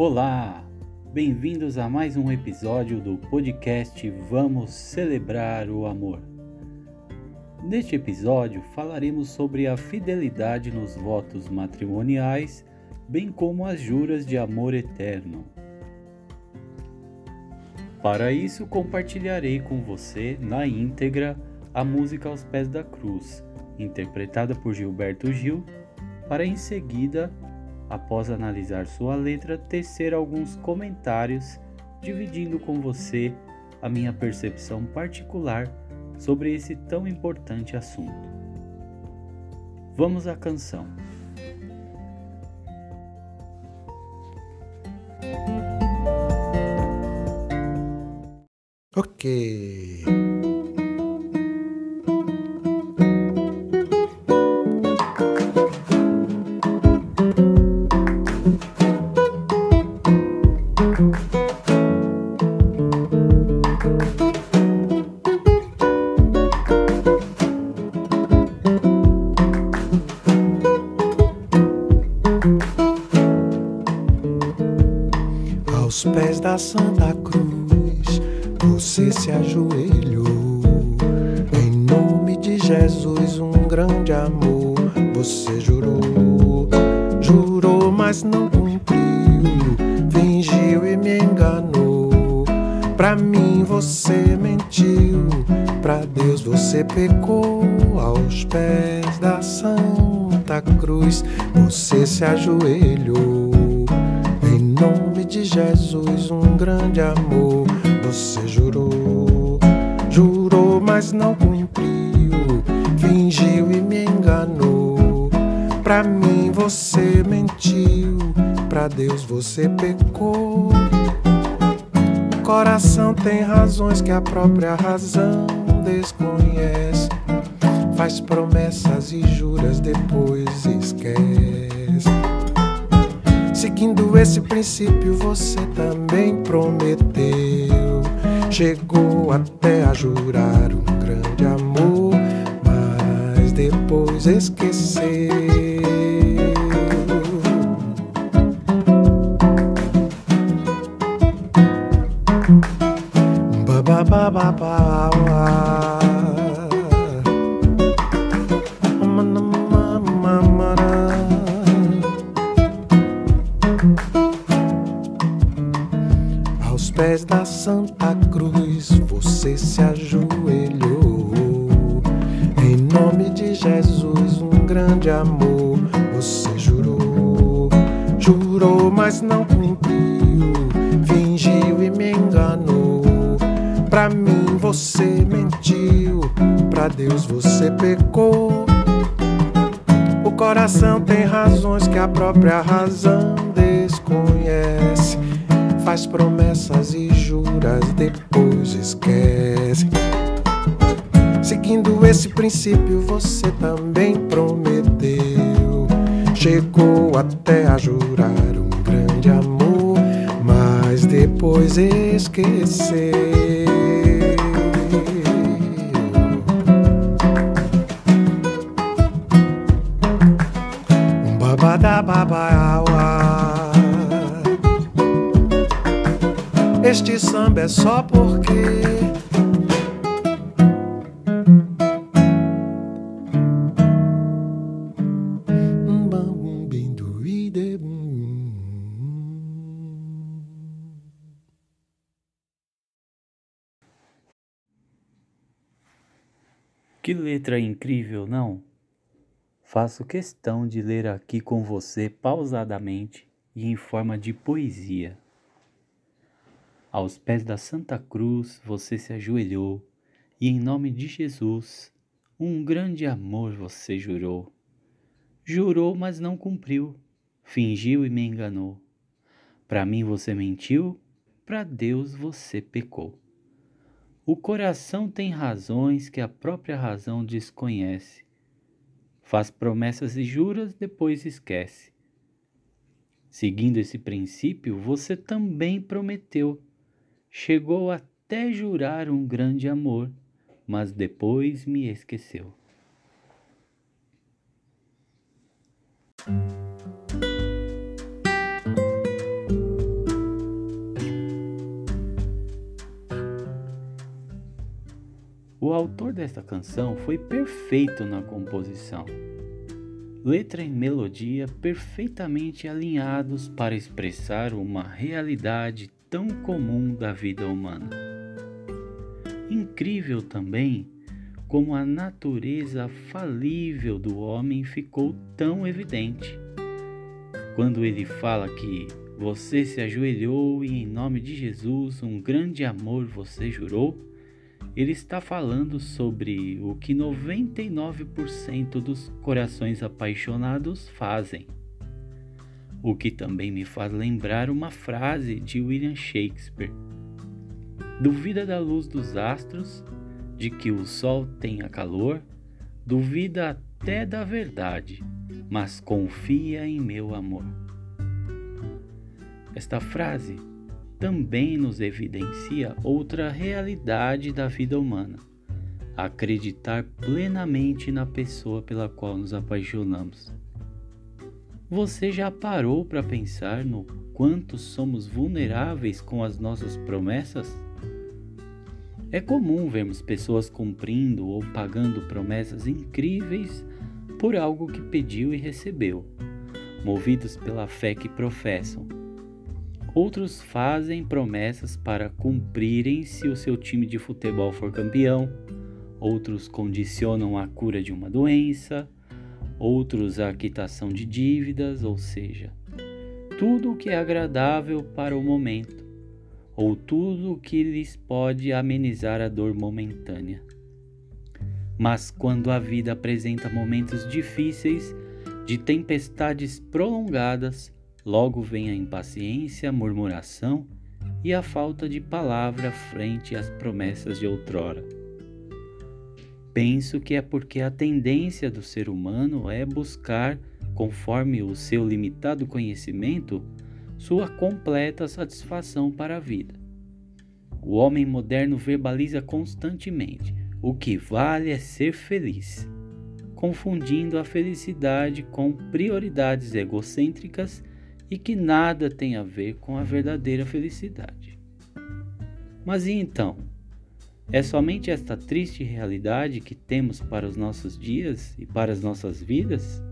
Olá! Bem-vindos a mais um episódio do podcast Vamos Celebrar o Amor. Neste episódio falaremos sobre a fidelidade nos votos matrimoniais, bem como as juras de amor eterno. Para isso, compartilharei com você na íntegra a música Aos Pés da Cruz, interpretada por Gilberto Gil, para em seguida após analisar sua letra, tecer alguns comentários, dividindo com você a minha percepção particular sobre esse tão importante assunto. Vamos à canção. Ok. Você se ajoelhou. Em nome de Jesus, um grande amor você jurou. Jurou, mas não cumpriu. Fingiu e me enganou. Pra mim você mentiu. Pra Deus você pecou. Aos pés da Santa Cruz, você se ajoelhou. Em nome de Jesus, um grande amor você jurou. Jurou, mas não cumpriu. Fingiu e me enganou. Pra mim você mentiu. Pra Deus você pecou. O coração tem razões que a própria razão desconhece. Faz promessas e juras, depois esquece. Seguindo esse princípio, você também prometeu. Chegou até a jurar um grande amor, mas depois esqueceu. Ba ba ba ba ba. Pés da Santa você se ajoelhou. Em nome de Jesus, um grande amor você jurou. Jurou, mas não cumpriu. Fingiu e me enganou. Pra mim você mentiu. Pra Deus você pecou. O coração tem razões que a própria razão desconhece. Faz promessas e juras, depois esquece. Seguindo esse princípio, você também prometeu. Chegou até a jurar um grande amor, mas depois esqueceu. Babadababauá. Este samba é só porque Que letra incrível, não? Faço questão de ler aqui com você pausadamente e em forma de poesia. Aos pés da Santa Cruz você se ajoelhou e em nome de Jesus um grande amor você jurou. Jurou, mas não cumpriu, fingiu e me enganou. Para mim você mentiu, para Deus você pecou. O coração tem razões que a própria razão desconhece. Faz promessas e juras, depois esquece. Seguindo esse princípio, você também prometeu. Chegou até jurar um grande amor, mas depois me esqueceu. O autor desta canção foi perfeito na composição. Letra e melodia perfeitamente alinhados para expressar uma realidade tão comum da vida humana. Incrível também como a natureza falível do homem ficou tão evidente. Quando ele fala que você se ajoelhou e em nome de Jesus um grande amor você jurou, ele está falando sobre o que 99% dos corações apaixonados fazem. O que também me faz lembrar uma frase de William Shakespeare: Duvida da luz dos astros, de que o sol tenha calor, duvida até da verdade, mas confia em meu amor. Esta frase também nos evidencia outra realidade da vida humana: acreditar plenamente na pessoa pela qual nos apaixonamos. Você já parou para pensar no quanto somos vulneráveis com as nossas promessas? É comum vermos pessoas cumprindo ou pagando promessas incríveis por algo que pediu e recebeu, movidos pela fé que professam Outros fazem promessas para cumprirem se o seu time de futebol for campeão. Outros condicionam a cura de uma doença. Outros a quitação de dívidas, ou seja, tudo o que é agradável para o momento, ou tudo o que lhes pode amenizar a dor momentânea. Mas quando a vida apresenta momentos difíceis, de tempestades prolongadas, Logo vem a impaciência, a murmuração e a falta de palavra frente às promessas de outrora. Penso que é porque a tendência do ser humano é buscar, conforme o seu limitado conhecimento, sua completa satisfação para a vida. O homem moderno verbaliza constantemente: o que vale é ser feliz, confundindo a felicidade com prioridades egocêntricas e que nada tem a ver com a verdadeira felicidade. Mas e então? É somente esta triste realidade que temos para os nossos dias e para as nossas vidas?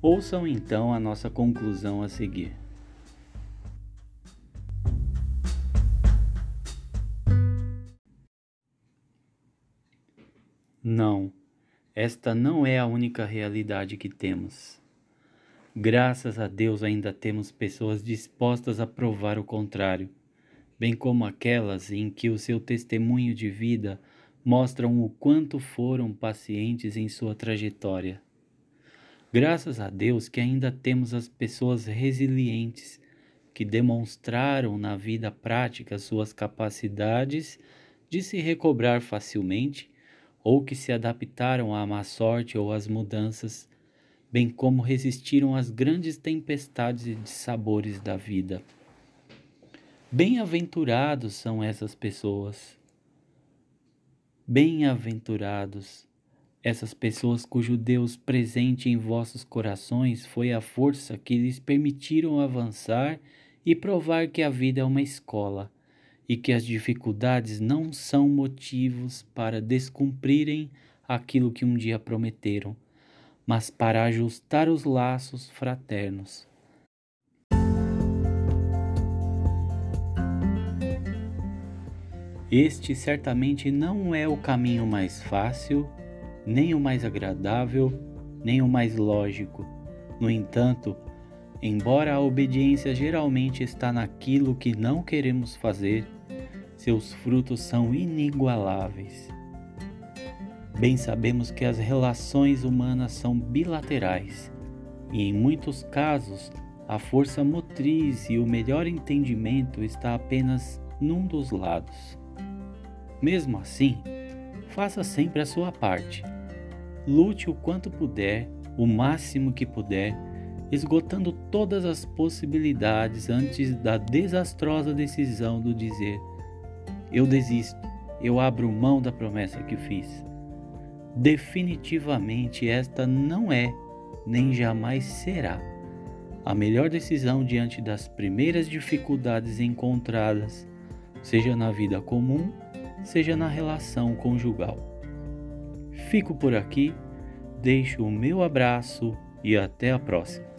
Ouçam então a nossa conclusão a seguir. Não, esta não é a única realidade que temos. Graças a Deus ainda temos pessoas dispostas a provar o contrário, bem como aquelas em que o seu testemunho de vida mostram o quanto foram pacientes em sua trajetória. Graças a Deus que ainda temos as pessoas resilientes que demonstraram na vida prática suas capacidades de se recobrar facilmente ou que se adaptaram à má sorte ou às mudanças bem como resistiram às grandes tempestades e dissabores da vida. Bem-aventurados são essas pessoas. Bem-aventurados essas pessoas cujo Deus presente em vossos corações foi a força que lhes permitiram avançar e provar que a vida é uma escola e que as dificuldades não são motivos para descumprirem aquilo que um dia prometeram mas para ajustar os laços fraternos. Este certamente não é o caminho mais fácil, nem o mais agradável, nem o mais lógico. No entanto, embora a obediência geralmente está naquilo que não queremos fazer, seus frutos são inigualáveis. Bem sabemos que as relações humanas são bilaterais e, em muitos casos, a força motriz e o melhor entendimento está apenas num dos lados. Mesmo assim, faça sempre a sua parte. Lute o quanto puder, o máximo que puder, esgotando todas as possibilidades antes da desastrosa decisão do dizer: Eu desisto, eu abro mão da promessa que fiz. Definitivamente esta não é, nem jamais será, a melhor decisão diante das primeiras dificuldades encontradas, seja na vida comum, seja na relação conjugal. Fico por aqui, deixo o meu abraço e até a próxima.